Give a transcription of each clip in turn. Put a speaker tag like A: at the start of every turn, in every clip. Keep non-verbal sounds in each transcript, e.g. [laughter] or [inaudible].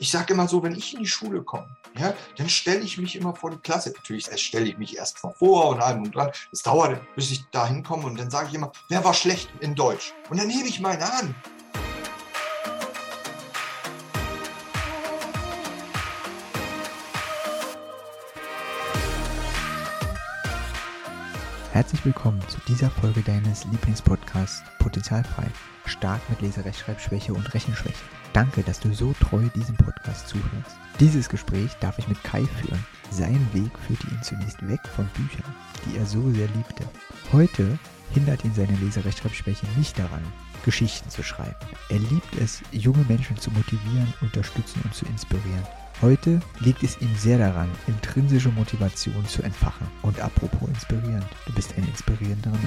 A: ich sage immer so, wenn ich in die Schule komme, ja, dann stelle ich mich immer vor die Klasse. Natürlich stelle ich mich erst mal vor und allem und dran. Es dauert, bis ich da hinkomme und dann sage ich immer, wer war schlecht in Deutsch? Und dann hebe ich meine Hand.
B: Herzlich willkommen zu dieser Folge deines Lieblingspodcasts Potenzialfrei. Stark mit Leserechtschreibschwäche und Rechenschwäche. Danke, dass du so treu diesem Podcast zuhörst. Dieses Gespräch darf ich mit Kai führen. Sein Weg führte ihn zunächst weg von Büchern, die er so sehr liebte. Heute hindert ihn seine Leserechtschreibschwäche nicht daran, Geschichten zu schreiben. Er liebt es, junge Menschen zu motivieren, unterstützen und zu inspirieren. Heute liegt es ihm sehr daran, intrinsische Motivation zu entfachen. Und apropos inspirierend, du bist ein inspirierender Mensch.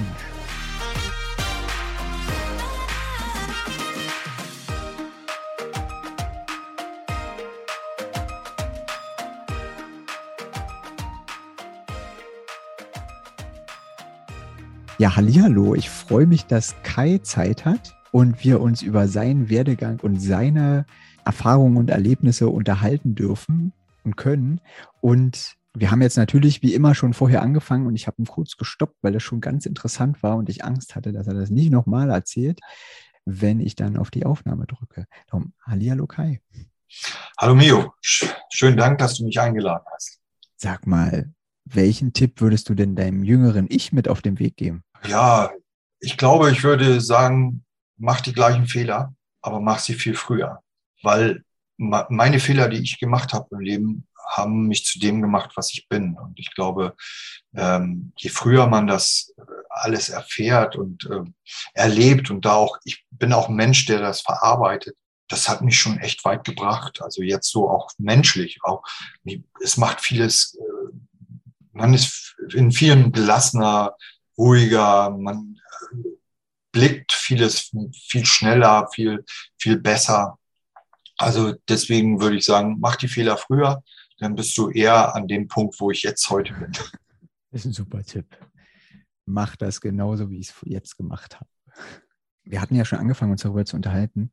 B: Ja, hallihallo, ich freue mich, dass Kai Zeit hat und wir uns über seinen Werdegang und seine Erfahrungen und Erlebnisse unterhalten dürfen und können. Und wir haben jetzt natürlich wie immer schon vorher angefangen und ich habe ihn kurz gestoppt, weil das schon ganz interessant war und ich Angst hatte, dass er das nicht nochmal erzählt, wenn ich dann auf die Aufnahme drücke. Darum, Hallihallo Kai.
A: Hallo Mio, schönen Dank, dass du mich eingeladen hast.
B: Sag mal, welchen Tipp würdest du denn deinem jüngeren Ich mit auf den Weg geben?
A: Ja, ich glaube, ich würde sagen, mach die gleichen Fehler, aber mach sie viel früher weil meine Fehler, die ich gemacht habe im Leben, haben mich zu dem gemacht, was ich bin. Und ich glaube, ähm, je früher man das äh, alles erfährt und äh, erlebt und da auch, ich bin auch ein Mensch, der das verarbeitet, das hat mich schon echt weit gebracht. Also jetzt so auch menschlich, auch es macht vieles, äh, man ist in vielen gelassener, ruhiger, man blickt vieles viel schneller, viel, viel besser. Also deswegen würde ich sagen, mach die Fehler früher, dann bist du eher an dem Punkt, wo ich jetzt heute bin.
B: Das ist ein super Tipp. Mach das genauso, wie ich es jetzt gemacht habe. Wir hatten ja schon angefangen, uns darüber zu unterhalten.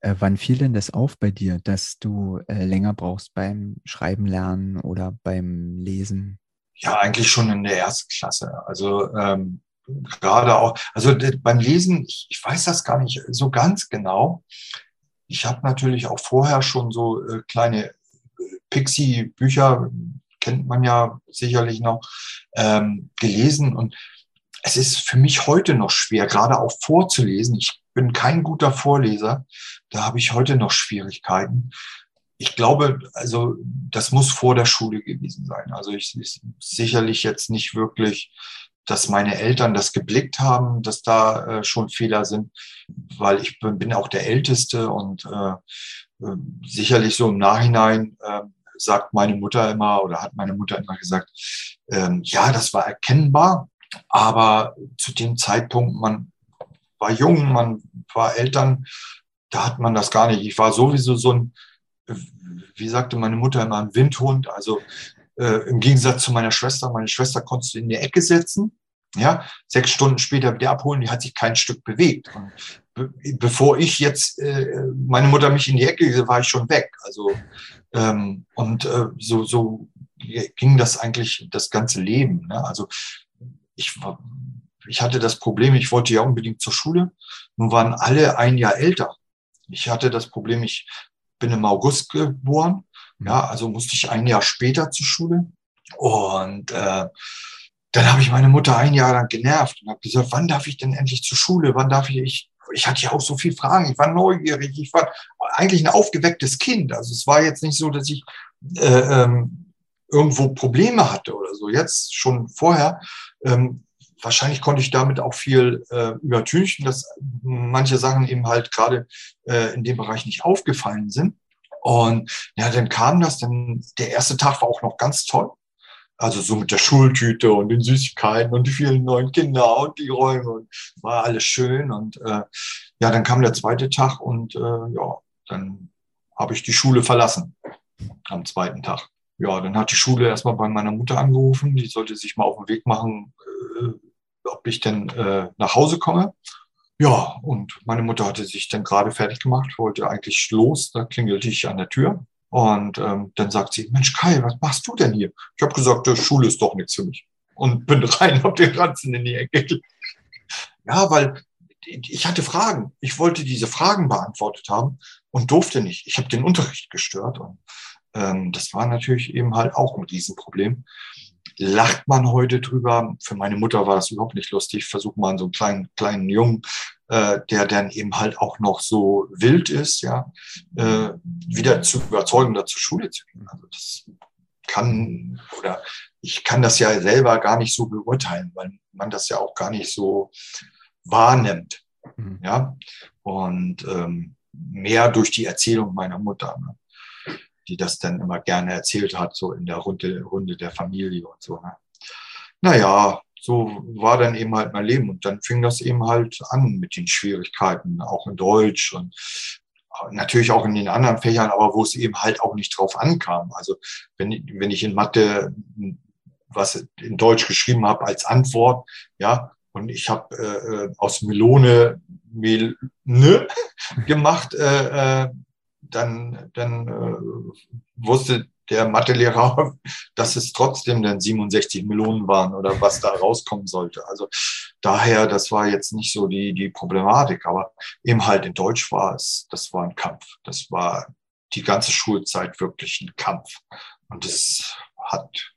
B: Äh, wann fiel denn das auf bei dir, dass du äh, länger brauchst beim Schreiben lernen oder beim Lesen?
A: Ja, eigentlich schon in der ersten Klasse. Also ähm, gerade auch, also beim Lesen, ich, ich weiß das gar nicht so ganz genau. Ich habe natürlich auch vorher schon so äh, kleine äh, Pixie-Bücher, kennt man ja sicherlich noch, ähm, gelesen. Und es ist für mich heute noch schwer, gerade auch vorzulesen. Ich bin kein guter Vorleser. Da habe ich heute noch Schwierigkeiten. Ich glaube, also das muss vor der Schule gewesen sein. Also ich, ich sicherlich jetzt nicht wirklich dass meine Eltern das geblickt haben, dass da äh, schon Fehler sind, weil ich bin, bin auch der Älteste und äh, äh, sicherlich so im Nachhinein äh, sagt meine Mutter immer oder hat meine Mutter immer gesagt, ähm, ja, das war erkennbar, aber zu dem Zeitpunkt, man war jung, man war Eltern, da hat man das gar nicht. Ich war sowieso so ein, wie sagte meine Mutter immer, ein Windhund. Also äh, im Gegensatz zu meiner Schwester. Meine Schwester konntest du in die Ecke setzen. Ja, sechs Stunden später wieder abholen, die hat sich kein Stück bewegt. Und be bevor ich jetzt, äh, meine Mutter mich in die Ecke, war ich schon weg. Also, ähm, und äh, so, so ging das eigentlich das ganze Leben. Ne? Also, ich, ich hatte das Problem, ich wollte ja unbedingt zur Schule. Nun waren alle ein Jahr älter. Ich hatte das Problem, ich bin im August geboren. Ja, also musste ich ein Jahr später zur Schule. Und äh, dann habe ich meine Mutter ein Jahr lang genervt und habe gesagt, wann darf ich denn endlich zur Schule? Wann darf ich? Ich, hatte ja auch so viele Fragen. Ich war neugierig. Ich war eigentlich ein aufgewecktes Kind. Also es war jetzt nicht so, dass ich äh, ähm, irgendwo Probleme hatte oder so. Jetzt schon vorher. Ähm, wahrscheinlich konnte ich damit auch viel äh, übertünchen, dass manche Sachen eben halt gerade äh, in dem Bereich nicht aufgefallen sind. Und ja, dann kam das, dann der erste Tag war auch noch ganz toll. Also so mit der Schultüte und den Süßigkeiten und die vielen neuen Kinder und die Räume und war alles schön. Und äh, ja, dann kam der zweite Tag und äh, ja, dann habe ich die Schule verlassen am zweiten Tag. Ja, dann hat die Schule erstmal bei meiner Mutter angerufen, die sollte sich mal auf den Weg machen, äh, ob ich denn äh, nach Hause komme. Ja, und meine Mutter hatte sich dann gerade fertig gemacht, wollte eigentlich los, da klingelte ich an der Tür. Und ähm, dann sagt sie, Mensch Kai, was machst du denn hier? Ich habe gesagt, die Schule ist doch nichts für mich. Und bin [laughs] rein auf den Ranzen in die Ecke. Ja, weil ich hatte Fragen. Ich wollte diese Fragen beantwortet haben und durfte nicht. Ich habe den Unterricht gestört. Und ähm, das war natürlich eben halt auch ein Riesenproblem. Lacht man heute drüber. Für meine Mutter war das überhaupt nicht lustig. Versucht man so einen kleinen, kleinen Jungen, äh, der dann eben halt auch noch so wild ist, ja, äh, wieder zu überzeugen, da zur Schule zu gehen. Also das kann oder ich kann das ja selber gar nicht so beurteilen, weil man das ja auch gar nicht so wahrnimmt. Mhm. Ja, und ähm, mehr durch die Erzählung meiner Mutter, ne? Die das dann immer gerne erzählt hat, so in der Runde, Runde der Familie und so. Ne? Naja, so war dann eben halt mein Leben. Und dann fing das eben halt an mit den Schwierigkeiten, auch in Deutsch und natürlich auch in den anderen Fächern, aber wo es eben halt auch nicht drauf ankam. Also wenn, wenn ich in Mathe was in Deutsch geschrieben habe als Antwort, ja, und ich habe äh, äh aus Melone Melone [laughs] gemacht, äh, äh, dann, dann äh, wusste der Mathelehrer, [laughs] dass es trotzdem dann 67 Millionen waren oder was da rauskommen sollte. Also daher, das war jetzt nicht so die, die Problematik, aber eben halt in Deutsch war es, das war ein Kampf. Das war die ganze Schulzeit wirklich ein Kampf. Und das hat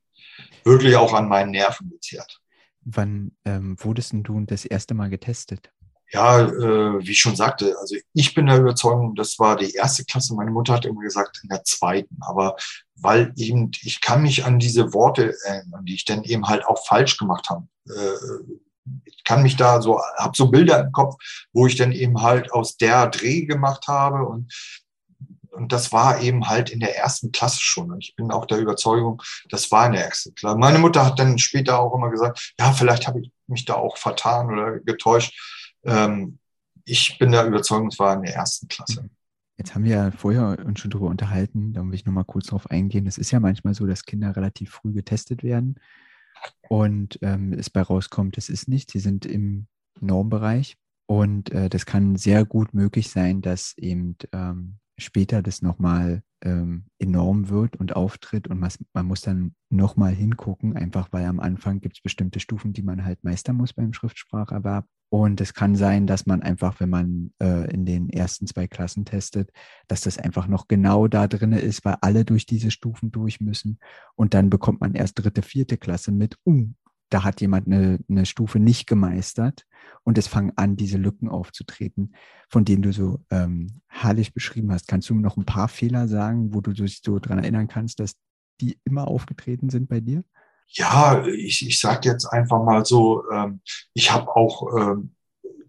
A: wirklich auch an meinen Nerven gezehrt.
B: Wann ähm, wurdest du das erste Mal getestet?
A: Ja, äh, wie ich schon sagte, also ich bin der Überzeugung, das war die erste Klasse. Meine Mutter hat immer gesagt, in der zweiten. Aber weil eben, ich kann mich an diese Worte erinnern, die ich dann eben halt auch falsch gemacht habe. Äh, ich kann mich da so, habe so Bilder im Kopf, wo ich dann eben halt aus der Dreh gemacht habe und und das war eben halt in der ersten Klasse schon. Und ich bin auch der Überzeugung, das war in der ersten Klasse. Meine Mutter hat dann später auch immer gesagt, ja, vielleicht habe ich mich da auch vertan oder getäuscht. Ähm, ich bin der Überzeugung, es war in der ersten Klasse.
B: Jetzt haben wir ja vorher uns schon darüber unterhalten, da will ich nochmal kurz drauf eingehen. Es ist ja manchmal so, dass Kinder relativ früh getestet werden und ähm, es bei rauskommt, es ist nicht. Sie sind im Normbereich und äh, das kann sehr gut möglich sein, dass eben ähm, später das nochmal ähm, enorm wird und auftritt und man, man muss dann nochmal hingucken, einfach weil am Anfang gibt es bestimmte Stufen, die man halt meistern muss beim Schriftspracherwerb. Und es kann sein, dass man einfach, wenn man äh, in den ersten zwei Klassen testet, dass das einfach noch genau da drin ist, weil alle durch diese Stufen durch müssen. Und dann bekommt man erst dritte, vierte Klasse mit, uh, da hat jemand eine, eine Stufe nicht gemeistert und es fangen an, diese Lücken aufzutreten, von denen du so ähm, herrlich beschrieben hast. Kannst du noch ein paar Fehler sagen, wo du dich so daran erinnern kannst, dass die immer aufgetreten sind bei dir?
A: Ja, ich, ich sage jetzt einfach mal so, ähm, ich habe auch ähm,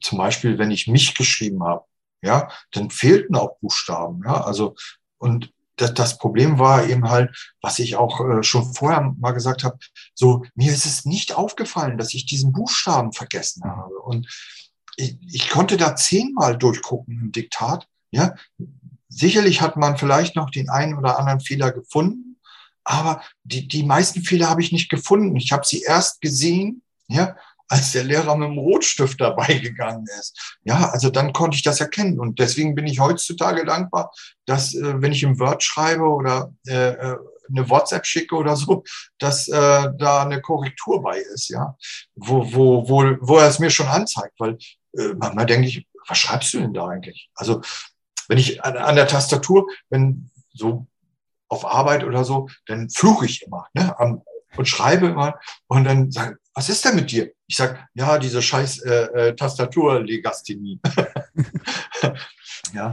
A: zum Beispiel, wenn ich mich geschrieben habe, ja, dann fehlten auch Buchstaben. Ja, also und das, das Problem war eben halt, was ich auch äh, schon vorher mal gesagt habe, so mir ist es nicht aufgefallen, dass ich diesen Buchstaben vergessen mhm. habe. Und ich, ich konnte da zehnmal durchgucken im Diktat. Ja, sicherlich hat man vielleicht noch den einen oder anderen Fehler gefunden, aber die, die meisten Fehler habe ich nicht gefunden. Ich habe sie erst gesehen, ja, als der Lehrer mit dem Rotstift dabei gegangen ist. Ja, also dann konnte ich das erkennen. Und deswegen bin ich heutzutage dankbar, dass, äh, wenn ich im Word schreibe oder äh, äh eine WhatsApp schicke oder so, dass äh, da eine Korrektur bei ist, ja, wo, wo, wo, wo er es mir schon anzeigt, weil äh, manchmal denke ich, was schreibst du denn da eigentlich? Also wenn ich an, an der Tastatur, wenn so auf Arbeit oder so, dann fluche ich immer ne, am, und schreibe immer und dann sagen, was ist denn mit dir? Ich sag, ja, diese scheiß äh, äh, Tastaturlegasthenie. [laughs] ja.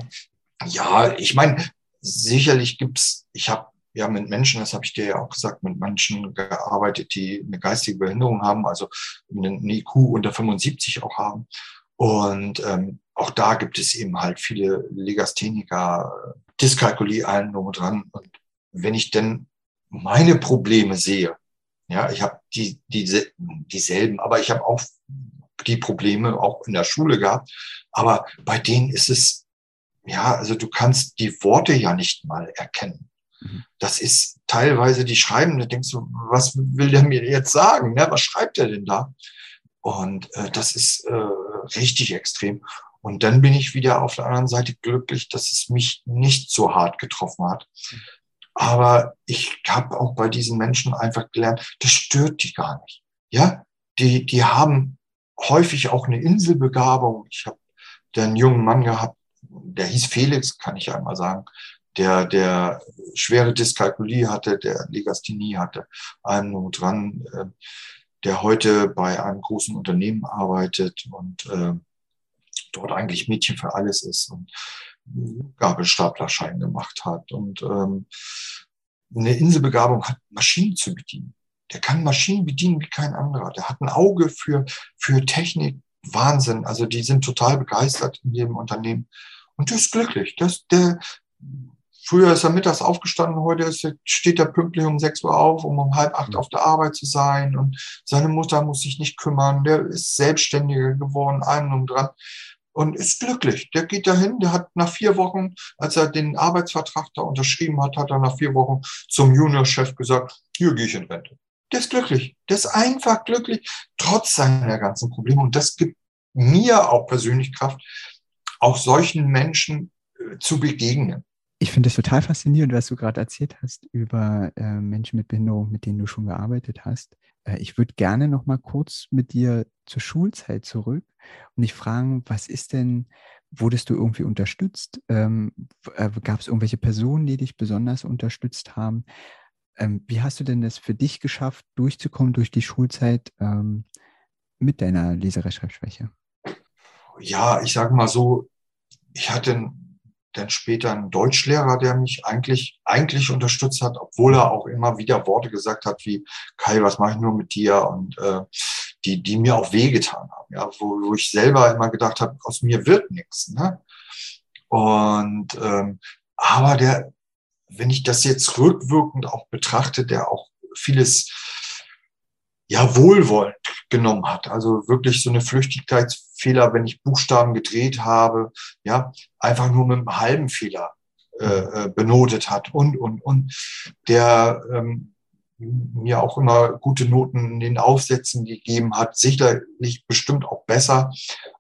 A: ja, ich meine, sicherlich gibt's. ich habe ja mit Menschen, das habe ich dir ja auch gesagt, mit Menschen gearbeitet, die eine geistige Behinderung haben, also einen IQ unter 75 auch haben. Und ähm, auch da gibt es eben halt viele Legastheniker, Dyskalkulie, allen drum und dran. Und wenn ich denn meine Probleme sehe, ja, ich habe die, die, dieselben, aber ich habe auch die Probleme auch in der Schule gehabt. Aber bei denen ist es, ja, also du kannst die Worte ja nicht mal erkennen. Mhm. Das ist teilweise die schreiben, da denkst du, was will der mir jetzt sagen? Ne? Was schreibt er denn da? Und äh, das ist äh, richtig extrem. Und dann bin ich wieder auf der anderen Seite glücklich, dass es mich nicht so hart getroffen hat. Aber ich habe auch bei diesen Menschen einfach gelernt, das stört die gar nicht. Ja, die, die haben häufig auch eine Inselbegabung. Ich habe einen jungen Mann gehabt, der hieß Felix, kann ich einmal sagen, der, der schwere Dyskalkulie hatte, der Legasthenie hatte, einen und dran, äh, der heute bei einem großen Unternehmen arbeitet und äh, dort eigentlich Mädchen für alles ist und Gabelstaplerschein gemacht hat und ähm, eine Inselbegabung hat, Maschinen zu bedienen. Der kann Maschinen bedienen wie kein anderer. Der hat ein Auge für, für Technik. Wahnsinn. Also die sind total begeistert in dem Unternehmen. Und der ist glücklich. Das, der, früher ist er mittags aufgestanden, heute ist, steht er pünktlich um 6 Uhr auf, um um halb acht auf der Arbeit zu sein. Und seine Mutter muss sich nicht kümmern. Der ist selbstständiger geworden, einen um dran und ist glücklich. Der geht dahin, der hat nach vier Wochen, als er den Arbeitsvertrag da unterschrieben hat, hat er nach vier Wochen zum Juniorchef gesagt, hier gehe ich in Rente. Der ist glücklich. Der ist einfach glücklich, trotz seiner ganzen Probleme. Und das gibt mir auch persönlich Kraft, auch solchen Menschen äh, zu begegnen.
B: Ich finde es total faszinierend, was du gerade erzählt hast über äh, Menschen mit Behinderung, mit denen du schon gearbeitet hast. Äh, ich würde gerne noch mal kurz mit dir zur Schulzeit zurück und dich fragen, was ist denn, wurdest du irgendwie unterstützt? Ähm, äh, Gab es irgendwelche Personen, die dich besonders unterstützt haben? Ähm, wie hast du denn das für dich geschafft, durchzukommen durch die Schulzeit ähm, mit deiner Leserechtschreibschwäche?
A: Ja, ich sage mal so, ich hatte dann später einen Deutschlehrer, der mich eigentlich, eigentlich unterstützt hat, obwohl er auch immer wieder Worte gesagt hat wie, Kai, was mache ich nur mit dir? Und äh, die, die mir auch wehgetan haben, ja, wo, wo ich selber immer gedacht habe, aus mir wird nichts. Ne? Und ähm, aber der, wenn ich das jetzt rückwirkend auch betrachte, der auch vieles ja wohlwollend genommen hat. Also wirklich so eine Flüchtigkeitsfehler, wenn ich Buchstaben gedreht habe, ja, einfach nur mit einem halben Fehler äh, äh, benotet hat und und und der ähm, mir auch immer gute Noten in den Aufsätzen gegeben hat, sicherlich bestimmt auch besser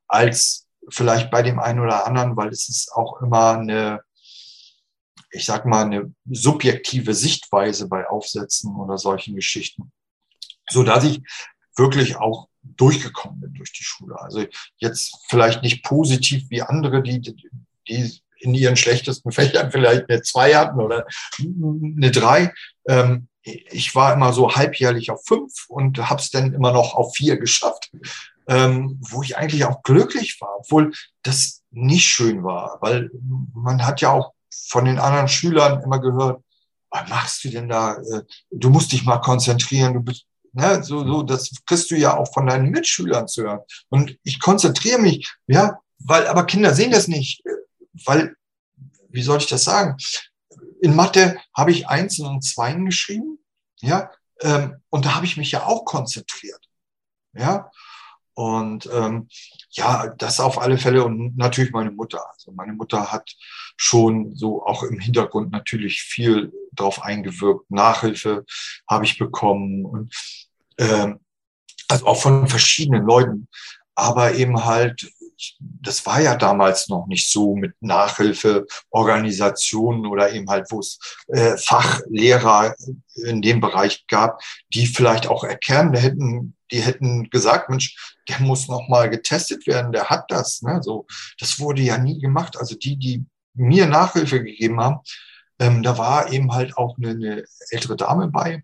A: als vielleicht bei dem einen oder anderen, weil es ist auch immer eine ich sag mal, eine subjektive Sichtweise bei Aufsätzen oder solchen Geschichten so dass ich wirklich auch durchgekommen bin durch die Schule. Also jetzt vielleicht nicht positiv wie andere, die, die in ihren schlechtesten Fächern vielleicht eine zwei hatten oder eine drei. Ähm, ich war immer so halbjährlich auf fünf und habe es dann immer noch auf vier geschafft, ähm, wo ich eigentlich auch glücklich war, obwohl das nicht schön war, weil man hat ja auch von den anderen Schülern immer gehört, was machst du denn da? Äh, du musst dich mal konzentrieren, du bist, Ne, so, so, das kriegst du ja auch von deinen Mitschülern zu hören. Und ich konzentriere mich, ja, weil, aber Kinder sehen das nicht, weil, wie soll ich das sagen? In Mathe habe ich Einsen und Zweien geschrieben, ja, ähm, und da habe ich mich ja auch konzentriert, ja. Und ähm, ja, das auf alle Fälle und natürlich meine Mutter. Also meine Mutter hat schon so auch im Hintergrund natürlich viel drauf eingewirkt. Nachhilfe habe ich bekommen und also auch von verschiedenen Leuten, aber eben halt das war ja damals noch nicht so mit Nachhilfeorganisationen oder eben halt, wo es äh, Fachlehrer in dem Bereich gab, die vielleicht auch erkennen, hätten, die hätten gesagt, Mensch, der muss noch mal getestet werden, der hat das. Ne? So, das wurde ja nie gemacht. Also die, die mir Nachhilfe gegeben haben, ähm, da war eben halt auch eine, eine ältere Dame bei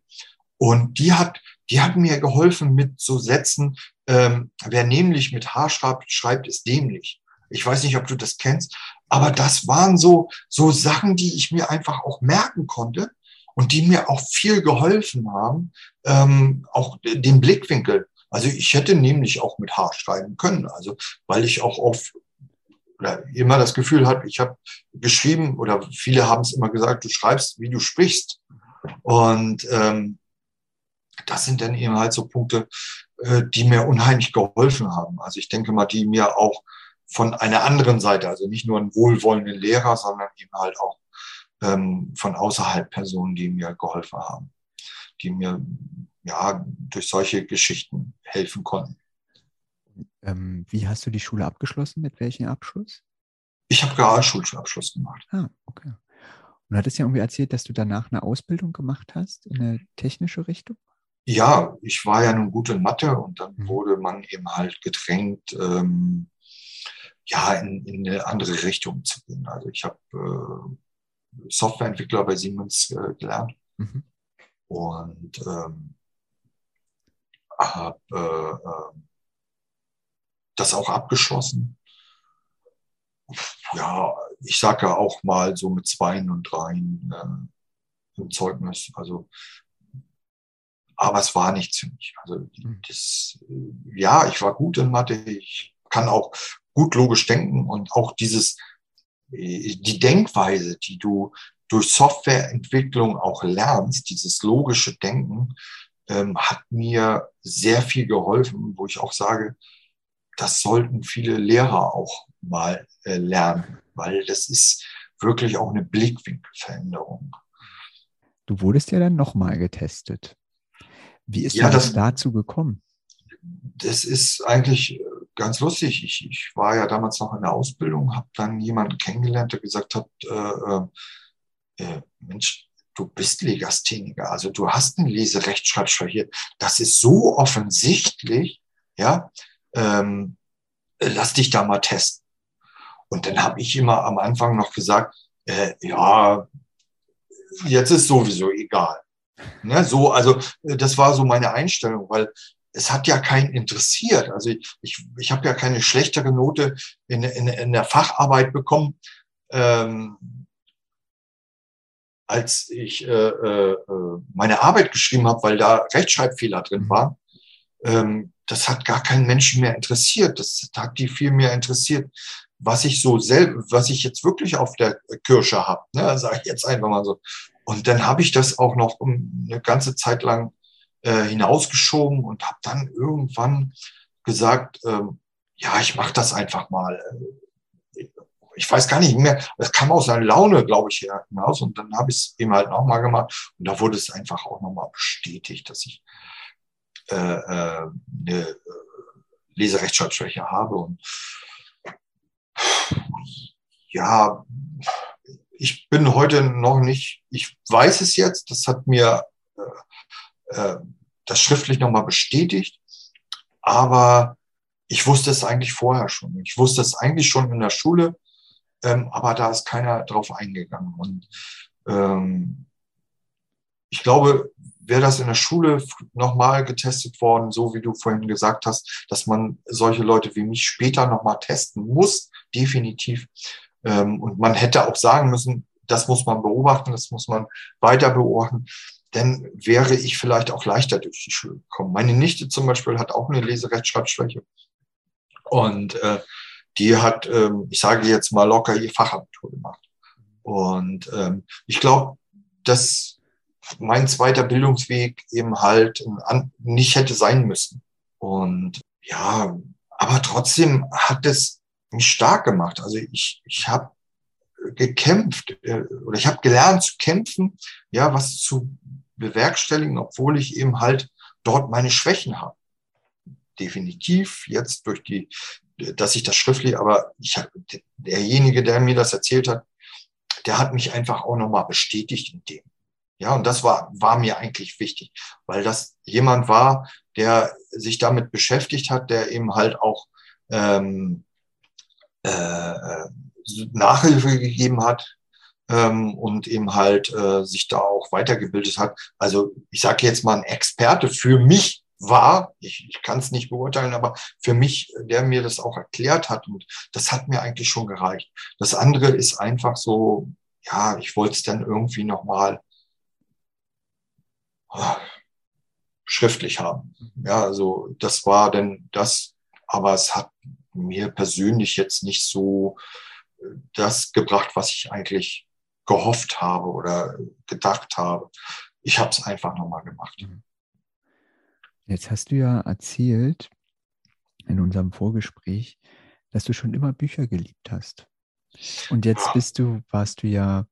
A: und die hat die hat mir geholfen mit so Sätzen, ähm, wer nämlich mit H schreibt, schreibt, ist dämlich. Ich weiß nicht, ob du das kennst, aber das waren so, so Sachen, die ich mir einfach auch merken konnte und die mir auch viel geholfen haben, ähm, auch den Blickwinkel. Also ich hätte nämlich auch mit H schreiben können, also weil ich auch auf oder immer das Gefühl habe, ich habe geschrieben oder viele haben es immer gesagt, du schreibst, wie du sprichst. Und ähm, das sind dann eben halt so Punkte, äh, die mir unheimlich geholfen haben. Also ich denke mal, die mir auch von einer anderen Seite, also nicht nur einen wohlwollenden Lehrer, sondern eben halt auch ähm, von außerhalb Personen, die mir geholfen haben, die mir ja durch solche Geschichten helfen konnten.
B: Ähm, wie hast du die Schule abgeschlossen? Mit welchem Abschluss?
A: Ich habe Realschulabschluss gemacht.
B: Ah, okay. Und du hattest ja irgendwie erzählt, dass du danach eine Ausbildung gemacht hast in eine technische Richtung?
A: Ja, ich war ja nun gut in Mathe und dann mhm. wurde man eben halt gedrängt, ähm, ja, in, in, eine andere Richtung zu gehen. Also ich habe äh, Softwareentwickler bei Siemens äh, gelernt mhm. und ähm, habe äh, äh, das auch abgeschlossen. Ja, ich sage ja auch mal so mit Zweien und Dreien äh, im Zeugnis. Also, aber es war nichts für mich. Also hm. das, ja, ich war gut in Mathe. Ich kann auch gut logisch denken und auch dieses, die Denkweise, die du durch Softwareentwicklung auch lernst, dieses logische Denken, ähm, hat mir sehr viel geholfen, wo ich auch sage, das sollten viele Lehrer auch mal äh, lernen, weil das ist wirklich auch eine Blickwinkelveränderung.
B: Du wurdest ja dann nochmal getestet. Wie ist ja, das dazu gekommen?
A: Das ist eigentlich äh, ganz lustig. Ich, ich war ja damals noch in der Ausbildung, habe dann jemanden kennengelernt, der gesagt hat, äh, äh, äh Mensch, du bist Legastheniker, also du hast eine Leserechtschreibschwäche. Das ist so offensichtlich, ja, ähm, lass dich da mal testen. Und dann habe ich immer am Anfang noch gesagt, äh, ja, jetzt ist sowieso egal. Ne, so, also das war so meine Einstellung, weil es hat ja keinen interessiert. Also ich, ich, ich habe ja keine schlechtere Note in, in, in der Facharbeit bekommen, ähm, als ich äh, äh, meine Arbeit geschrieben habe, weil da Rechtschreibfehler drin mhm. waren. Ähm, das hat gar keinen Menschen mehr interessiert. Das hat die viel mehr interessiert, was ich so selbst, was ich jetzt wirklich auf der Kirsche habe, ne, sage ich jetzt einfach mal so. Und dann habe ich das auch noch eine ganze Zeit lang äh, hinausgeschoben und habe dann irgendwann gesagt, ähm, ja, ich mache das einfach mal. Ich weiß gar nicht mehr, das kam aus einer Laune, glaube ich, hinaus. Und dann habe ich es eben halt nochmal gemacht. Und da wurde es einfach auch nochmal bestätigt, dass ich äh, äh, eine äh, Leserechtschreibschwäche habe. Und ja, ich bin heute noch nicht, ich weiß es jetzt, das hat mir äh, äh, das schriftlich nochmal bestätigt, aber ich wusste es eigentlich vorher schon. Ich wusste es eigentlich schon in der Schule, ähm, aber da ist keiner drauf eingegangen. Und ähm, ich glaube, wäre das in der Schule nochmal getestet worden, so wie du vorhin gesagt hast, dass man solche Leute wie mich später nochmal testen muss, definitiv. Ähm, und man hätte auch sagen müssen, das muss man beobachten, das muss man weiter beobachten, dann wäre ich vielleicht auch leichter durch die Schule gekommen. Meine Nichte zum Beispiel hat auch eine Leserechtschreibschwäche. Und äh, die hat, ähm, ich sage jetzt mal locker, ihr Fachabitur gemacht. Und ähm, ich glaube, dass mein zweiter Bildungsweg eben halt nicht hätte sein müssen. Und ja, aber trotzdem hat es mich stark gemacht. Also ich, ich habe gekämpft äh, oder ich habe gelernt zu kämpfen, ja, was zu bewerkstelligen, obwohl ich eben halt dort meine Schwächen habe. Definitiv jetzt durch die, dass ich das schriftlich, aber ich hab, derjenige, der mir das erzählt hat, der hat mich einfach auch nochmal bestätigt in dem. Ja, und das war, war mir eigentlich wichtig, weil das jemand war, der sich damit beschäftigt hat, der eben halt auch ähm, äh, Nachhilfe gegeben hat ähm, und eben halt äh, sich da auch weitergebildet hat. Also ich sage jetzt mal ein Experte für mich war, ich, ich kann es nicht beurteilen, aber für mich, der mir das auch erklärt hat und das hat mir eigentlich schon gereicht. Das andere ist einfach so, ja, ich wollte es dann irgendwie nochmal schriftlich haben. Ja, also das war denn das, aber es hat mir persönlich jetzt nicht so äh, das gebracht, was ich eigentlich gehofft habe oder gedacht habe. Ich habe es einfach nochmal gemacht. Mhm.
B: Jetzt hast du ja erzählt in unserem Vorgespräch, dass du schon immer Bücher geliebt hast. Und jetzt bist du, warst du ja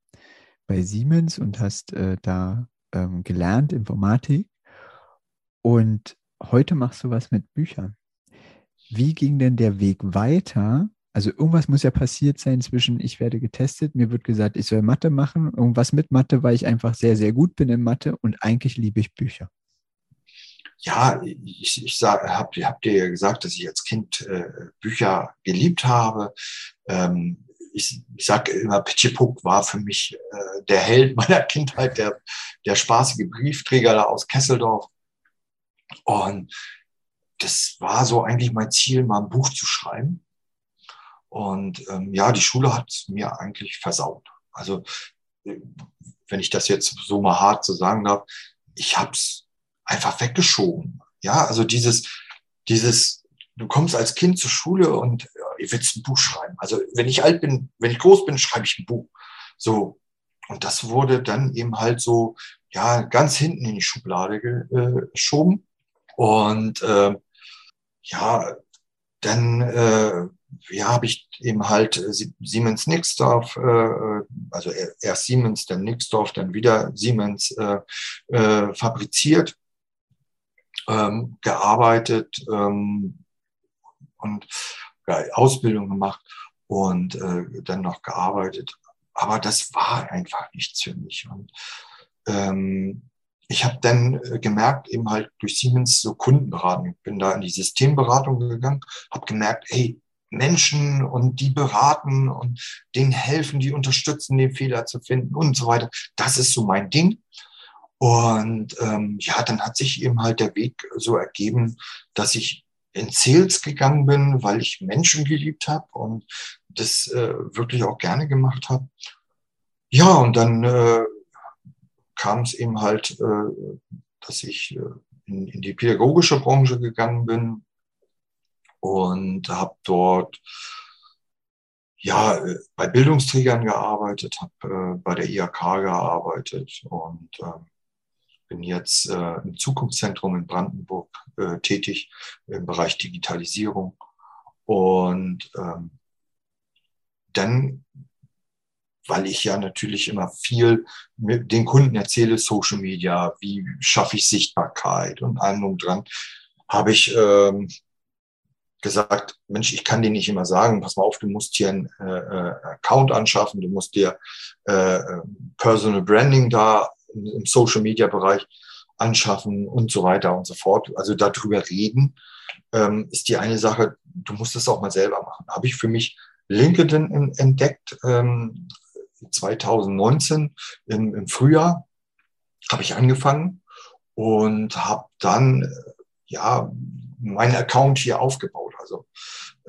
B: bei Siemens und hast äh, da ähm, gelernt, Informatik. Und heute machst du was mit Büchern. Wie ging denn der Weg weiter, Also irgendwas muss ja passiert sein zwischen, ich werde getestet, mir wird gesagt, ich soll Mathe machen, irgendwas mit Mathe, weil ich einfach sehr, sehr gut bin in Mathe und eigentlich liebe ich Bücher.
A: Ja, ich, ich habe hab dir ja gesagt, dass ich als Kind äh, Bücher geliebt habe. Ähm, ich, ich sage immer, Pitchipuk war für mich äh, der Held [laughs] meiner Kindheit, der, der spaßige Briefträger da aus Kesseldorf. Und das war so eigentlich mein Ziel, mal ein Buch zu schreiben. Und ähm, ja, die Schule hat mir eigentlich versaut. Also wenn ich das jetzt so mal hart so sagen darf, ich habe es einfach weggeschoben. Ja, also dieses, dieses, du kommst als Kind zur Schule und ja, ihr willst ein Buch schreiben. Also wenn ich alt bin, wenn ich groß bin, schreibe ich ein Buch. So. Und das wurde dann eben halt so, ja, ganz hinten in die Schublade äh, geschoben. Und äh, ja, dann äh, ja, habe ich eben halt äh, Siemens Nixdorf, äh, also erst Siemens, dann Nixdorf, dann wieder Siemens äh, äh, fabriziert, ähm, gearbeitet ähm, und ja, Ausbildung gemacht und äh, dann noch gearbeitet. Aber das war einfach nichts für mich. Und ähm, ich habe dann äh, gemerkt, eben halt durch Siemens so Kundenberatung, ich bin da in die Systemberatung gegangen, habe gemerkt, hey, Menschen und die beraten und denen helfen, die unterstützen, den Fehler zu finden und so weiter. Das ist so mein Ding. Und ähm, ja, dann hat sich eben halt der Weg so ergeben, dass ich in Sales gegangen bin, weil ich Menschen geliebt habe und das äh, wirklich auch gerne gemacht habe. Ja, und dann äh, kam es eben halt, äh, dass ich äh, in, in die pädagogische Branche gegangen bin und habe dort ja bei Bildungsträgern gearbeitet, habe äh, bei der IHK gearbeitet und äh, bin jetzt äh, im Zukunftszentrum in Brandenburg äh, tätig im Bereich Digitalisierung und ähm, dann weil ich ja natürlich immer viel mit den Kunden erzähle, Social Media, wie schaffe ich Sichtbarkeit und allem und dran, habe ich ähm, gesagt, Mensch, ich kann dir nicht immer sagen, pass mal auf, du musst hier einen äh, äh Account anschaffen, du musst dir äh, Personal Branding da im Social Media Bereich anschaffen und so weiter und so fort. Also darüber reden ähm, ist die eine Sache, du musst es auch mal selber machen. Habe ich für mich LinkedIn entdeckt, ähm, 2019 im, im Frühjahr habe ich angefangen und habe dann ja meinen Account hier aufgebaut. Also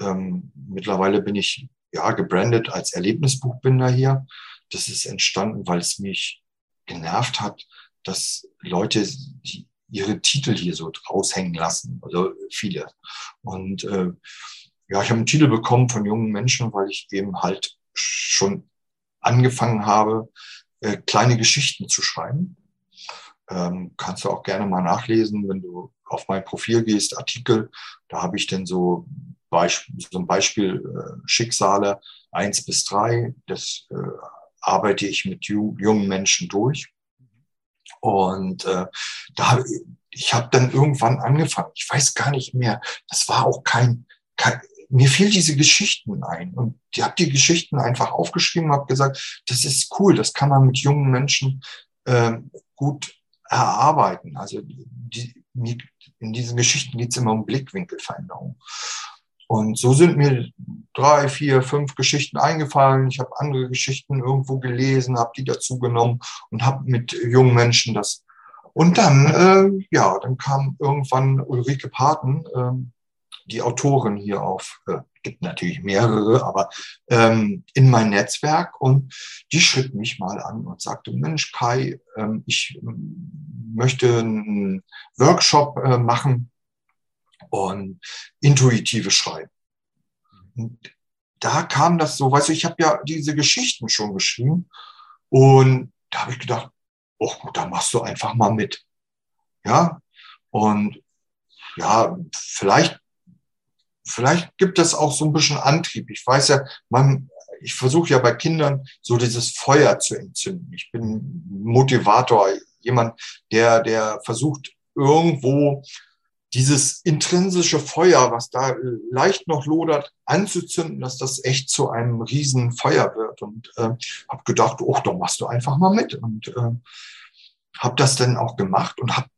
A: ähm, mittlerweile bin ich ja gebrandet als Erlebnisbuchbinder hier. Das ist entstanden, weil es mich genervt hat, dass Leute die, ihre Titel hier so raushängen lassen, also viele. Und äh, ja, ich habe einen Titel bekommen von jungen Menschen, weil ich eben halt schon angefangen habe, äh, kleine Geschichten zu schreiben. Ähm, kannst du auch gerne mal nachlesen, wenn du auf mein Profil gehst, Artikel. Da habe ich dann so, Beisp so ein Beispiel äh, Schicksale eins bis drei. Das äh, arbeite ich mit ju jungen Menschen durch. Und äh, da ich habe dann irgendwann angefangen. Ich weiß gar nicht mehr. Das war auch kein, kein mir fiel diese Geschichten ein und ich habe die Geschichten einfach aufgeschrieben, habe gesagt, das ist cool, das kann man mit jungen Menschen äh, gut erarbeiten. Also die, in diesen Geschichten geht es immer um Blickwinkelveränderung. Und so sind mir drei, vier, fünf Geschichten eingefallen. Ich habe andere Geschichten irgendwo gelesen, habe die dazu genommen und habe mit jungen Menschen das. Und dann, äh, ja, dann kam irgendwann Ulrike Paten, äh, die Autorin hier auf, äh, gibt natürlich mehrere, aber ähm, in mein Netzwerk und die schritt mich mal an und sagte, Mensch, Kai, ähm, ich ähm, möchte einen Workshop äh, machen und intuitive Schreiben. Und da kam das so, weißt du, ich habe ja diese Geschichten schon geschrieben und da habe ich gedacht, oh, da machst du einfach mal mit. Ja, und ja, vielleicht vielleicht gibt es auch so ein bisschen Antrieb. Ich weiß ja, man, ich versuche ja bei Kindern so dieses Feuer zu entzünden. Ich bin Motivator, jemand, der, der versucht irgendwo dieses intrinsische Feuer, was da leicht noch lodert, anzuzünden, dass das echt zu einem riesen Feuer wird. Und äh, habe gedacht, oh, da machst du einfach mal mit. Und äh, habe das dann auch gemacht und habe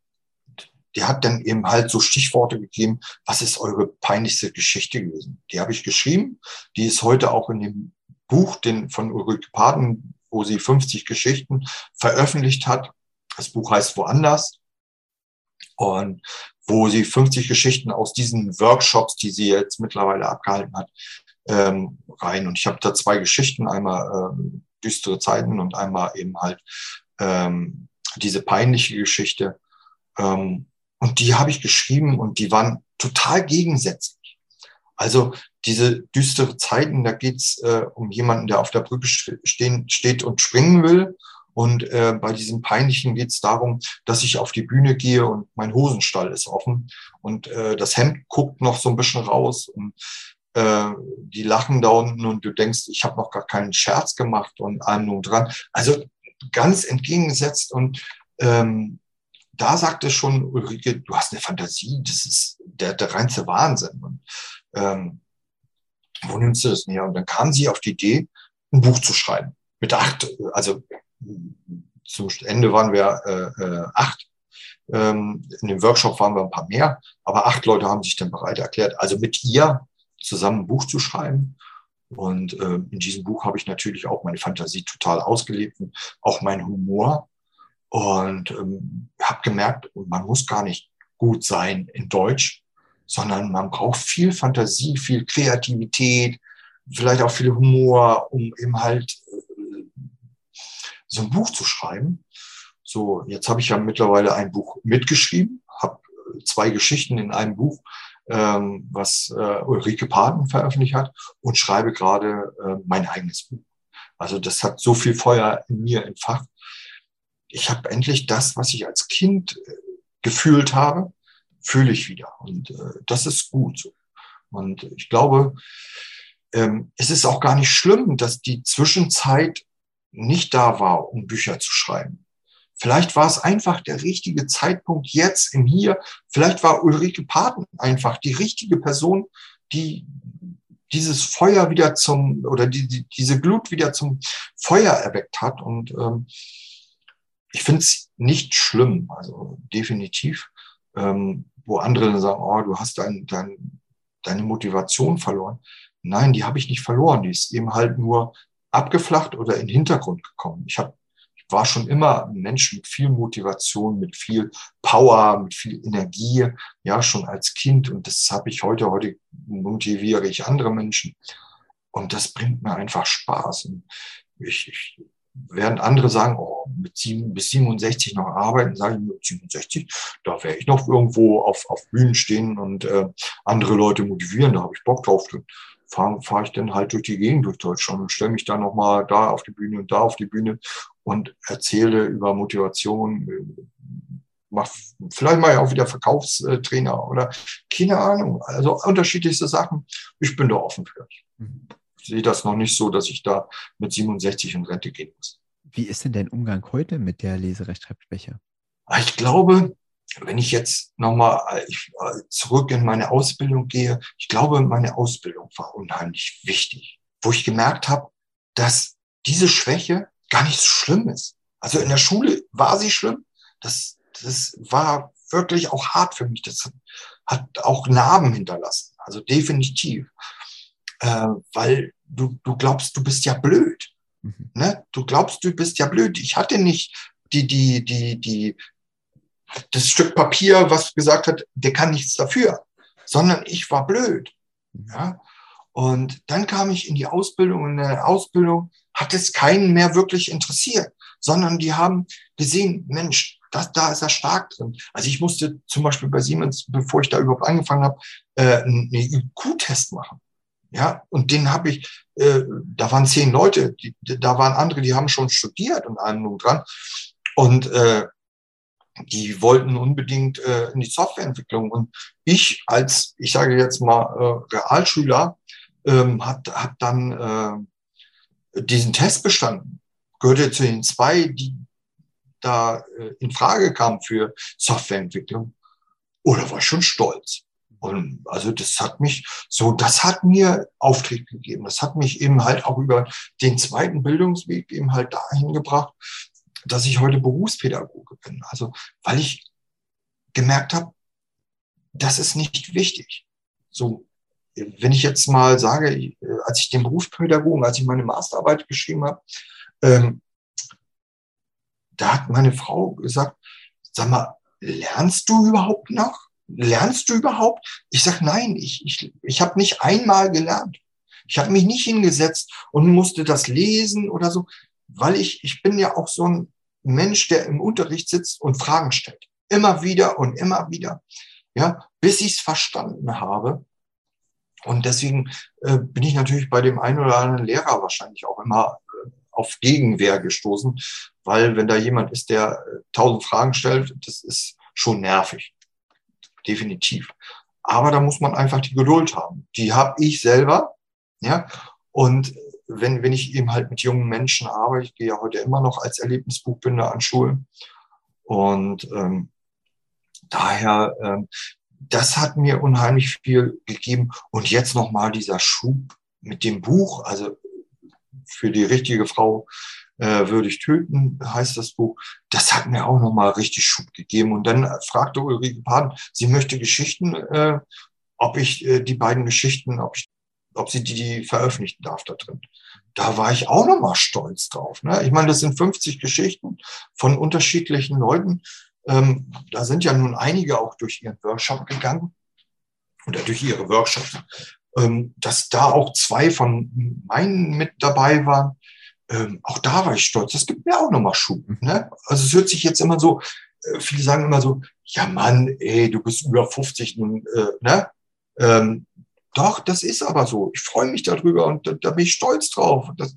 A: die hat dann eben halt so Stichworte gegeben, was ist eure peinlichste Geschichte gewesen? Die habe ich geschrieben, die ist heute auch in dem Buch den, von Ulrike Paden, wo sie 50 Geschichten veröffentlicht hat. Das Buch heißt Woanders. Und wo sie 50 Geschichten aus diesen Workshops, die sie jetzt mittlerweile abgehalten hat, ähm, rein. Und ich habe da zwei Geschichten, einmal ähm, düstere Zeiten und einmal eben halt ähm, diese peinliche Geschichte. Ähm, und die habe ich geschrieben und die waren total gegensätzlich. Also diese düstere Zeiten, da geht's äh, um jemanden, der auf der Brücke stehen, steht und springen will. Und äh, bei diesem Peinlichen geht's darum, dass ich auf die Bühne gehe und mein Hosenstall ist offen und äh, das Hemd guckt noch so ein bisschen raus und äh, die lachen da unten und du denkst, ich habe noch gar keinen Scherz gemacht und allem und dran. Also ganz entgegengesetzt und ähm, da sagte schon Ulrike, du hast eine Fantasie, das ist der, der reinste Wahnsinn. Und, ähm, wo nimmst du das näher? Und dann kam sie auf die Idee, ein Buch zu schreiben. Mit acht, also zum Ende waren wir äh, äh, acht. Ähm, in dem Workshop waren wir ein paar mehr, aber acht Leute haben sich dann bereit erklärt, also mit ihr zusammen ein Buch zu schreiben. Und äh, in diesem Buch habe ich natürlich auch meine Fantasie total ausgelebt und auch meinen Humor. Und ähm, habe gemerkt, man muss gar nicht gut sein in Deutsch, sondern man braucht viel Fantasie, viel Kreativität, vielleicht auch viel Humor, um eben halt äh, so ein Buch zu schreiben. So, jetzt habe ich ja mittlerweile ein Buch mitgeschrieben, habe äh, zwei Geschichten in einem Buch, ähm, was äh, Ulrike Paden veröffentlicht hat und schreibe gerade äh, mein eigenes Buch. Also das hat so viel Feuer in mir entfacht, ich habe endlich das, was ich als Kind äh, gefühlt habe, fühle ich wieder. Und äh, das ist gut so. Und ich glaube, ähm, es ist auch gar nicht schlimm, dass die Zwischenzeit nicht da war, um Bücher zu schreiben. Vielleicht war es einfach der richtige Zeitpunkt jetzt im Hier. Vielleicht war Ulrike Paten einfach die richtige Person, die dieses Feuer wieder zum oder die, die, diese Glut wieder zum Feuer erweckt hat. Und ähm, ich finde es nicht schlimm, also definitiv, ähm, wo andere dann sagen, oh, du hast dein, dein, deine Motivation verloren. Nein, die habe ich nicht verloren, die ist eben halt nur abgeflacht oder in den Hintergrund gekommen. Ich habe war schon immer ein Mensch mit viel Motivation, mit viel Power, mit viel Energie, ja, schon als Kind. Und das habe ich heute, heute motiviere ich andere Menschen. Und das bringt mir einfach Spaß. Und ich, ich während andere sagen, oh, mit sieben, bis 67 noch arbeiten, sage ich mit 67, da werde ich noch irgendwo auf, auf Bühnen stehen und äh, andere Leute motivieren, da habe ich Bock drauf. Fahre fahr ich dann halt durch die Gegend durch Deutschland und stelle mich dann nochmal da auf die Bühne und da auf die Bühne und erzähle über Motivation, mach, vielleicht mal auch wieder Verkaufstrainer oder keine Ahnung, also unterschiedlichste Sachen. Ich bin da offen für. Mhm sehe das noch nicht so, dass ich da mit 67 in Rente gehen muss.
B: Wie ist denn dein Umgang heute mit der Leserechtschreibschwäche?
A: Ich glaube, wenn ich jetzt nochmal äh, zurück in meine Ausbildung gehe, ich glaube, meine Ausbildung war unheimlich wichtig, wo ich gemerkt habe, dass diese Schwäche gar nicht so schlimm ist. Also in der Schule war sie schlimm. Das, das war wirklich auch hart für mich. Das hat auch Narben hinterlassen. Also definitiv. Äh, weil du, du glaubst, du bist ja blöd. Mhm. Ne? Du glaubst, du bist ja blöd. Ich hatte nicht die, die, die, die, das Stück Papier, was gesagt hat, der kann nichts dafür, sondern ich war blöd. Mhm. Ja? Und dann kam ich in die Ausbildung und in der Ausbildung hat es keinen mehr wirklich interessiert, sondern die haben gesehen, Mensch, das, da ist er stark drin. Also ich musste zum Beispiel bei Siemens, bevor ich da überhaupt angefangen habe, äh, einen IQ-Test machen. Ja, und den habe ich, äh, da waren zehn Leute, die, da waren andere, die haben schon studiert und allem nun dran. Und äh, die wollten unbedingt äh, in die Softwareentwicklung. Und ich als, ich sage jetzt mal, äh, Realschüler, ähm, hat, hat dann äh, diesen Test bestanden. Gehörte zu den zwei, die da äh, in Frage kamen für Softwareentwicklung. oder war ich schon stolz. Und also das hat mich so, das hat mir Auftrieb gegeben. Das hat mich eben halt auch über den zweiten Bildungsweg eben halt dahin gebracht, dass ich heute Berufspädagoge bin. Also weil ich gemerkt habe, das ist nicht wichtig. So, wenn ich jetzt mal sage, als ich den Berufspädagogen, als ich meine Masterarbeit geschrieben habe, ähm, da hat meine Frau gesagt, sag mal, lernst du überhaupt noch? Lernst du überhaupt? Ich sag nein, ich, ich, ich habe nicht einmal gelernt. Ich habe mich nicht hingesetzt und musste das lesen oder so, weil ich, ich bin ja auch so ein Mensch, der im Unterricht sitzt und Fragen stellt. Immer wieder und immer wieder. Ja, bis ich es verstanden habe. Und deswegen äh, bin ich natürlich bei dem einen oder anderen Lehrer wahrscheinlich auch immer äh, auf Gegenwehr gestoßen, weil wenn da jemand ist, der äh, tausend Fragen stellt, das ist schon nervig definitiv. Aber da muss man einfach die Geduld haben. Die habe ich selber, ja. Und wenn, wenn ich eben halt mit jungen Menschen arbeite, ich gehe ja heute immer noch als Erlebnisbuchbinder an Schulen. Und ähm, daher, ähm, das hat mir unheimlich viel gegeben. Und jetzt nochmal dieser Schub mit dem Buch, also für die richtige Frau äh, würde ich töten, heißt das Buch. Das hat mir auch nochmal richtig Schub gegeben. Und dann fragte Ulrike Paden, sie möchte Geschichten, äh, ob ich äh, die beiden Geschichten, ob, ich, ob sie die, die veröffentlichen darf da drin. Da war ich auch nochmal stolz drauf. Ne? Ich meine, das sind 50 Geschichten von unterschiedlichen Leuten. Ähm, da sind ja nun einige auch durch ihren Workshop gegangen oder durch ihre Workshops, ähm, dass da auch zwei von meinen mit dabei waren ähm, auch da war ich stolz. Das gibt mir auch nochmal Schub. Ne? Also es hört sich jetzt immer so, äh, viele sagen immer so, ja Mann, ey, du bist über 50 nun, äh, ne? Ähm, doch, das ist aber so. Ich freue mich darüber und da, da, bin ich stolz drauf. Das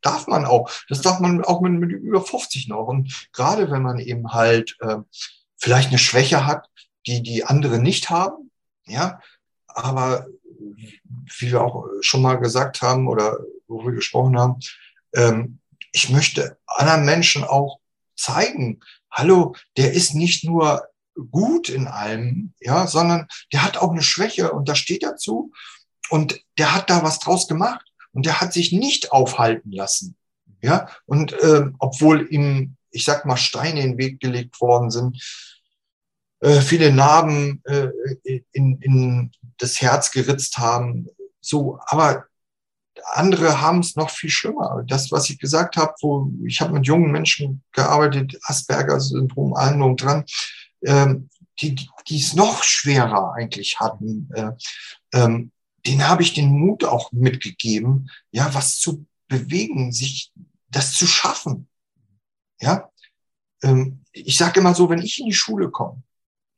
A: darf man auch. Das darf man auch mit, mit über 50 noch. Und gerade wenn man eben halt äh, vielleicht eine Schwäche hat, die die andere nicht haben, ja, aber wie wir auch schon mal gesagt haben oder wo wir gesprochen haben, ähm, ich möchte anderen Menschen auch zeigen, hallo, der ist nicht nur gut in allem, ja, sondern der hat auch eine Schwäche und da steht dazu. Und der hat da was draus gemacht und der hat sich nicht aufhalten lassen, ja, und äh, obwohl ihm, ich sag mal, Steine in den Weg gelegt worden sind, äh, viele Narben äh, in, in das Herz geritzt haben, so, aber andere haben es noch viel schlimmer. Das, was ich gesagt habe, wo ich habe mit jungen Menschen gearbeitet, Asperger-Syndrom, allen und dran, ähm, die, die es noch schwerer eigentlich hatten, äh, ähm, den habe ich den Mut auch mitgegeben, ja, was zu bewegen, sich das zu schaffen. Ja, ähm, ich sage immer so, wenn ich in die Schule komme,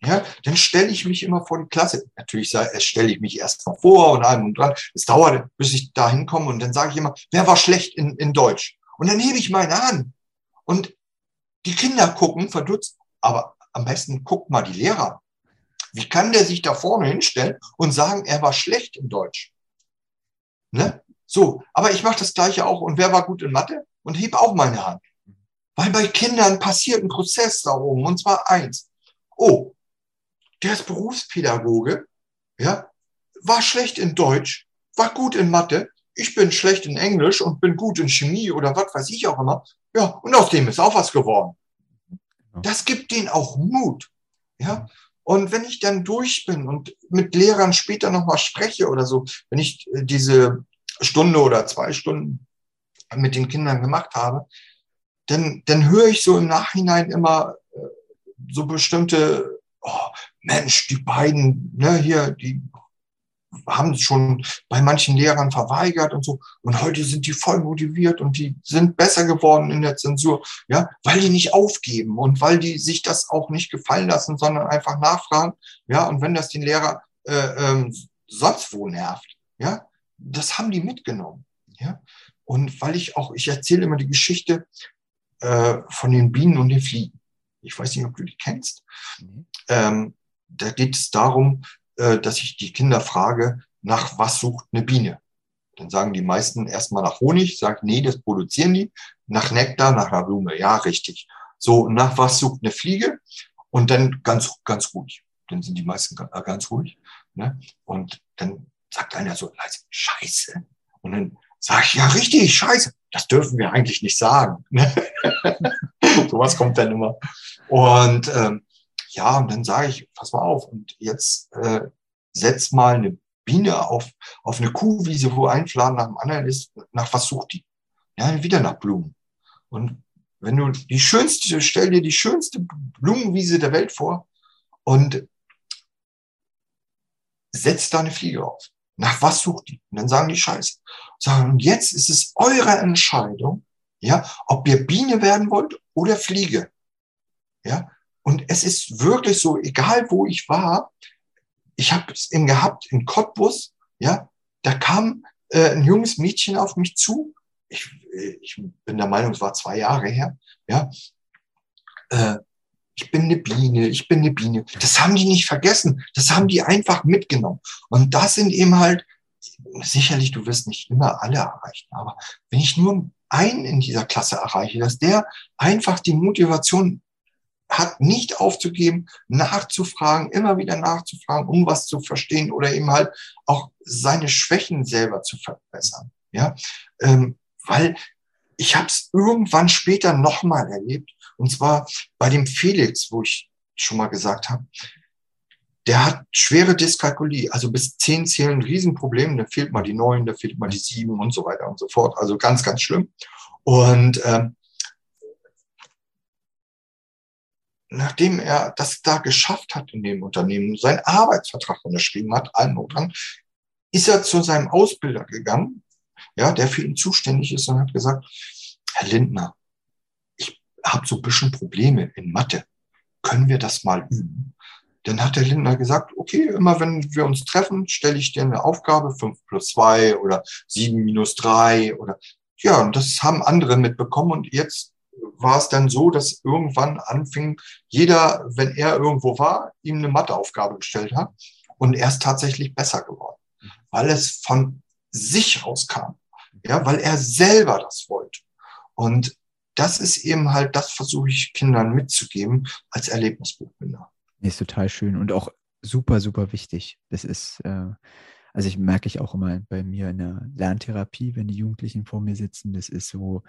A: ja, dann stelle ich mich immer vor die Klasse. Natürlich stelle ich mich erst mal vor und allem und dran. Es dauert, bis ich da hinkomme und dann sage ich immer, wer war schlecht in, in Deutsch? Und dann hebe ich meine Hand und die Kinder gucken verdutzt, aber am besten guckt mal die Lehrer. Wie kann der sich da vorne hinstellen und sagen, er war schlecht in Deutsch? Ne? So, aber ich mache das gleiche auch. Und wer war gut in Mathe? Und hebe auch meine Hand. Weil bei Kindern passiert ein Prozess da oben, und zwar eins. Oh, der ist Berufspädagoge, ja, war schlecht in Deutsch, war gut in Mathe, ich bin schlecht in Englisch und bin gut in Chemie oder was weiß ich auch immer. Ja, und aus dem ist auch was geworden. Das gibt denen auch Mut. Ja, und wenn ich dann durch bin und mit Lehrern später nochmal spreche oder so, wenn ich äh, diese Stunde oder zwei Stunden mit den Kindern gemacht habe, dann, dann höre ich so im Nachhinein immer äh, so bestimmte oh, Mensch, die beiden, ne, hier, die haben schon bei manchen Lehrern verweigert und so. Und heute sind die voll motiviert und die sind besser geworden in der Zensur, ja, weil die nicht aufgeben und weil die sich das auch nicht gefallen lassen, sondern einfach nachfragen, ja, und wenn das den Lehrer äh, ähm, sonst wo nervt, ja, das haben die mitgenommen, ja. Und weil ich auch, ich erzähle immer die Geschichte äh, von den Bienen und den Fliegen. Ich weiß nicht, ob du die kennst. Ähm, da geht es darum, äh, dass ich die Kinder frage, nach was sucht eine Biene? Dann sagen die meisten erstmal nach Honig, sagt, nee, das produzieren die. Nach Nektar, nach einer Blume, ja, richtig. So, nach was sucht eine Fliege? Und dann ganz, ganz ruhig. dann sind die meisten äh, ganz ruhig. Ne? Und dann sagt einer so leise, Scheiße. Und dann sage ich, ja, richtig, Scheiße. Das dürfen wir eigentlich nicht sagen. Ne? [laughs] Sowas kommt dann immer. Und ähm, ja, und dann sage ich, pass mal auf, und jetzt äh, setz mal eine Biene auf, auf eine Kuhwiese, wo ein Fladen nach dem anderen ist. Nach was sucht die? Ja, wieder nach Blumen. Und wenn du die schönste, stell dir die schönste Blumenwiese der Welt vor und setz da eine Fliege auf. Nach was sucht die? Und dann sagen die Scheiße. Sagen, und jetzt ist es eure Entscheidung, ja, ob ihr Biene werden wollt oder Fliege. Ja, und es ist wirklich so, egal wo ich war, ich habe es eben gehabt in Cottbus, ja, da kam äh, ein junges Mädchen auf mich zu. Ich, ich bin der Meinung, es war zwei Jahre her, ja. Äh, ich bin eine Biene, ich bin eine Biene. Das haben die nicht vergessen. Das haben die einfach mitgenommen. Und das sind eben halt, sicherlich, du wirst nicht immer alle erreichen, aber wenn ich nur einen in dieser Klasse erreiche, dass der einfach die Motivation hat, nicht aufzugeben, nachzufragen, immer wieder nachzufragen, um was zu verstehen oder eben halt auch seine Schwächen selber zu verbessern. Ja, ähm, weil ich habe es irgendwann später nochmal erlebt, und zwar bei dem Felix, wo ich schon mal gesagt habe, der hat schwere Dyskalkulie, also bis zehn zählen Riesenprobleme, da fehlt mal die neun, da fehlt mal die sieben und so weiter und so fort. Also ganz, ganz schlimm. Und ähm, nachdem er das da geschafft hat in dem Unternehmen, seinen Arbeitsvertrag unterschrieben hat, allen dran, ist er zu seinem Ausbilder gegangen, ja, der für ihn zuständig ist und hat gesagt, Herr Lindner, ich habe so ein bisschen Probleme in Mathe. Können wir das mal üben? Dann hat der Lindner gesagt, okay, immer wenn wir uns treffen, stelle ich dir eine Aufgabe, fünf plus zwei oder sieben minus drei oder ja, und das haben andere mitbekommen und jetzt war es dann so, dass irgendwann anfing, jeder, wenn er irgendwo war, ihm eine Matheaufgabe gestellt hat. Und er ist tatsächlich besser geworden, weil es von sich rauskam. Ja, weil er selber das wollte. Und das ist eben halt, das versuche ich Kindern mitzugeben als Erlebnisbuchbinder.
B: Ist total schön und auch super, super wichtig. Das ist, äh, also ich merke ich auch immer bei mir in der Lerntherapie, wenn die Jugendlichen vor mir sitzen, das ist so,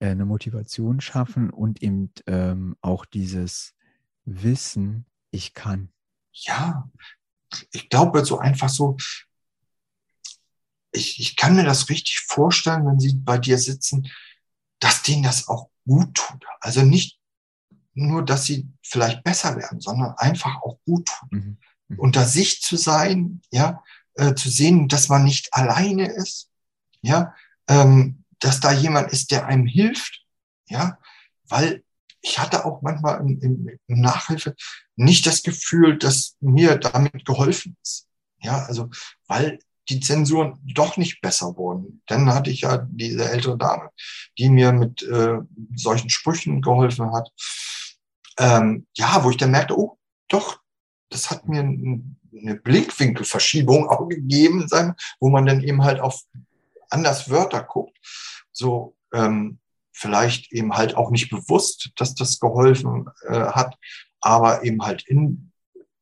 B: eine Motivation schaffen und eben ähm, auch dieses Wissen, ich kann.
A: Ja, ich glaube so einfach so, ich, ich kann mir das richtig vorstellen, wenn sie bei dir sitzen, dass denen das auch gut tut. Also nicht nur, dass sie vielleicht besser werden, sondern einfach auch gut tun. Mhm. Mhm. Unter sich zu sein, ja, äh, zu sehen, dass man nicht alleine ist, ja, ähm, dass da jemand ist, der einem hilft, ja, weil ich hatte auch manchmal in, in, in Nachhilfe nicht das Gefühl, dass mir damit geholfen ist. Ja, also, weil die Zensuren doch nicht besser wurden. Dann hatte ich ja diese ältere Dame, die mir mit äh, solchen Sprüchen geholfen hat. Ähm, ja, wo ich dann merkte, oh, doch, das hat mir eine Blickwinkelverschiebung [laughs] auch gegeben, wo man dann eben halt auf anders Wörter guckt so ähm, vielleicht eben halt auch nicht bewusst, dass das geholfen äh, hat, aber eben halt in,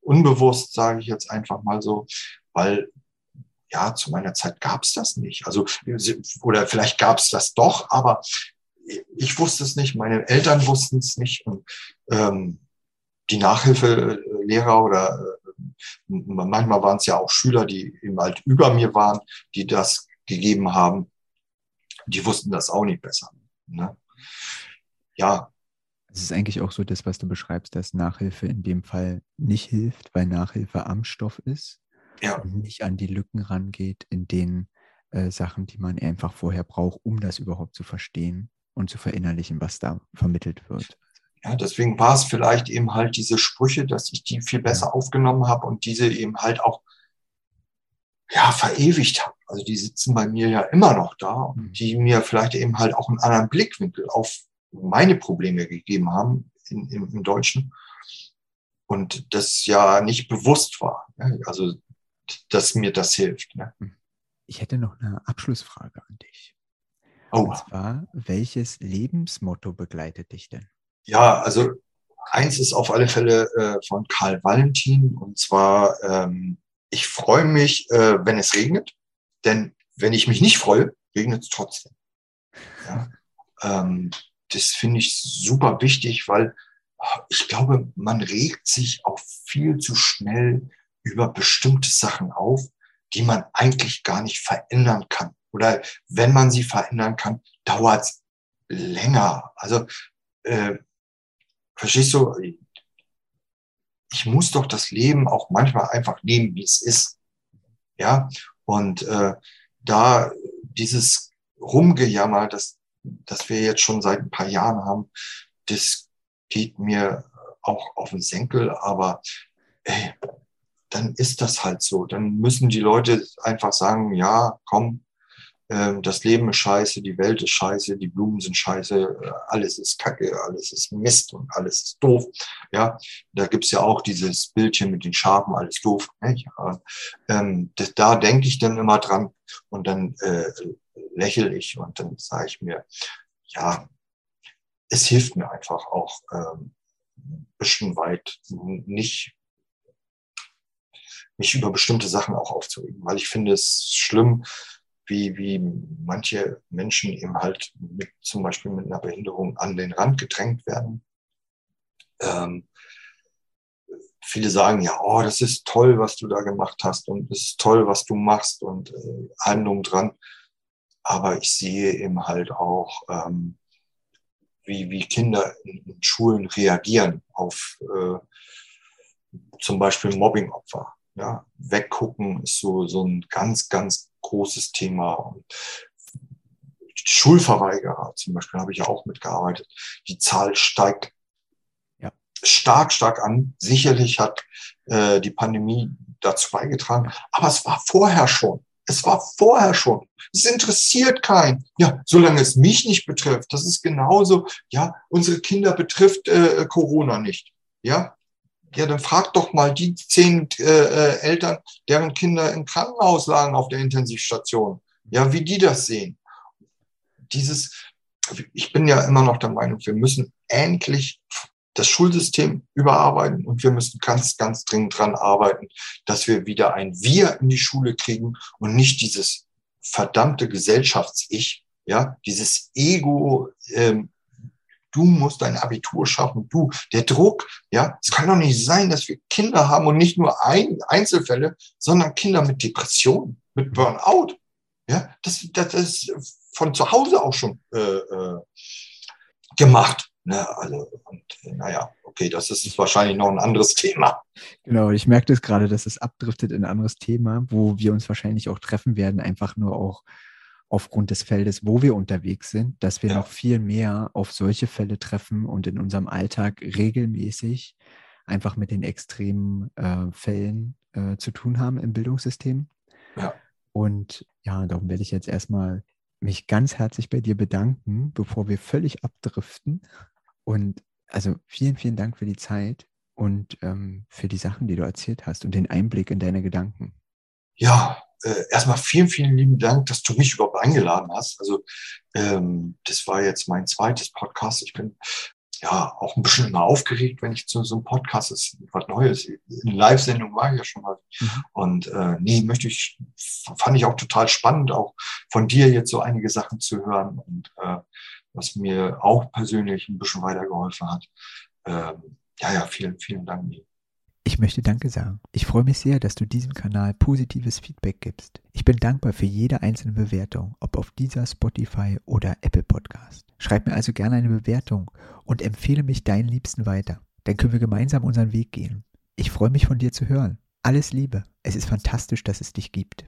A: unbewusst, sage ich jetzt einfach mal so, weil ja, zu meiner Zeit gab es das nicht. Also, oder vielleicht gab es das doch, aber ich wusste es nicht, meine Eltern wussten es nicht. Und ähm, die Nachhilfelehrer oder äh, manchmal waren es ja auch Schüler, die eben halt über mir waren, die das gegeben haben die wussten das auch nicht besser. Ne? Ja.
B: Es ist eigentlich auch so das, was du beschreibst, dass Nachhilfe in dem Fall nicht hilft, weil Nachhilfe am Stoff ist ja. und nicht an die Lücken rangeht, in den äh, Sachen, die man einfach vorher braucht, um das überhaupt zu verstehen und zu verinnerlichen, was da vermittelt wird.
A: Ja, deswegen war es vielleicht eben halt diese Sprüche, dass ich die viel besser ja. aufgenommen habe und diese eben halt auch ja, verewigt habe. Also die sitzen bei mir ja immer noch da und mhm. die mir vielleicht eben halt auch einen anderen Blickwinkel auf meine Probleme gegeben haben in, im, im Deutschen. Und das ja nicht bewusst war. Ne? Also, dass mir das hilft. Ne? Mhm.
B: Ich hätte noch eine Abschlussfrage an dich. Oh. Und zwar, welches Lebensmotto begleitet dich denn?
A: Ja, also eins ist auf alle Fälle äh, von Karl Valentin und zwar, ähm, ich freue mich, äh, wenn es regnet, denn wenn ich mich nicht freue, regnet es trotzdem. Ja? Ähm, das finde ich super wichtig, weil ich glaube, man regt sich auch viel zu schnell über bestimmte Sachen auf, die man eigentlich gar nicht verändern kann. Oder wenn man sie verändern kann, dauert es länger. Also, äh, verstehst du, ich muss doch das Leben auch manchmal einfach nehmen, wie es ist. Ja, und äh, da dieses Rumgejammer, das, das wir jetzt schon seit ein paar Jahren haben, das geht mir auch auf den Senkel, aber ey, dann ist das halt so. Dann müssen die Leute einfach sagen, ja, komm, das Leben ist scheiße, die Welt ist scheiße, die Blumen sind scheiße, äh, alles ist Kacke, alles ist Mist und alles ist doof. Ja, da gibt's ja auch dieses Bildchen mit den Schafen, alles doof. Ne? Ja, ähm, das, da denke ich dann immer dran und dann äh, lächle ich und dann sage ich mir, ja, es hilft mir einfach auch ähm, ein bisschen weit nicht mich über bestimmte Sachen auch aufzuregen, weil ich finde es schlimm, wie, wie manche Menschen eben halt mit, zum Beispiel mit einer Behinderung an den Rand gedrängt werden. Ähm, viele sagen ja, oh, das ist toll, was du da gemacht hast und es ist toll, was du machst und äh, Handlung dran. Aber ich sehe eben halt auch, ähm, wie, wie Kinder in, in Schulen reagieren auf äh, zum Beispiel Mobbingopfer. Ja, weggucken ist so, so ein ganz, ganz großes Thema. Und Schulverweigerer zum Beispiel habe ich ja auch mitgearbeitet. Die Zahl steigt ja. stark, stark an. Sicherlich hat äh, die Pandemie dazu beigetragen, aber es war vorher schon. Es war vorher schon. Es interessiert keinen. Ja, solange es mich nicht betrifft. Das ist genauso. Ja, unsere Kinder betrifft äh, Corona nicht. Ja, ja, dann frag doch mal die zehn äh, äh, Eltern, deren Kinder im Krankenhaus lagen auf der Intensivstation. Ja, wie die das sehen. Dieses, ich bin ja immer noch der Meinung, wir müssen endlich das Schulsystem überarbeiten und wir müssen ganz, ganz dringend dran arbeiten, dass wir wieder ein Wir in die Schule kriegen und nicht dieses verdammte Gesellschafts-Ich, ja, dieses Ego, ähm, du musst dein Abitur schaffen, du, der Druck, ja, es kann doch nicht sein, dass wir Kinder haben und nicht nur ein, Einzelfälle, sondern Kinder mit Depression, mit Burnout, ja, das, das ist von zu Hause auch schon äh, äh, gemacht. Ne, also, und naja, okay, das ist wahrscheinlich noch ein anderes [laughs] Thema.
B: Genau, ich merke das gerade, dass es abdriftet in ein anderes Thema, wo wir uns wahrscheinlich auch treffen werden, einfach nur auch aufgrund des Feldes, wo wir unterwegs sind, dass wir ja. noch viel mehr auf solche Fälle treffen und in unserem Alltag regelmäßig einfach mit den extremen äh, Fällen äh, zu tun haben im Bildungssystem. Ja. Und ja, darum werde ich jetzt erstmal mich ganz herzlich bei dir bedanken, bevor wir völlig abdriften. Und also vielen, vielen Dank für die Zeit und ähm, für die Sachen, die du erzählt hast und den Einblick in deine Gedanken.
A: Ja, äh, erstmal vielen, vielen lieben Dank, dass du mich überhaupt eingeladen hast. Also ähm, das war jetzt mein zweites Podcast. Ich bin ja auch ein bisschen immer aufgeregt, wenn ich zu so einem Podcast ist was Neues. Eine Live-Sendung war ich ja schon mal. Mhm. Und äh, nee, möchte ich, fand ich auch total spannend, auch von dir jetzt so einige Sachen zu hören und äh, was mir auch persönlich ein bisschen weitergeholfen hat. Ähm, ja, ja, vielen, vielen Dank.
B: Ich möchte Danke sagen. Ich freue mich sehr, dass du diesem Kanal positives Feedback gibst. Ich bin dankbar für jede einzelne Bewertung, ob auf dieser Spotify oder Apple Podcast. Schreib mir also gerne eine Bewertung und empfehle mich deinen Liebsten weiter. Dann können wir gemeinsam unseren Weg gehen. Ich freue mich von dir zu hören. Alles Liebe. Es ist fantastisch, dass es dich gibt.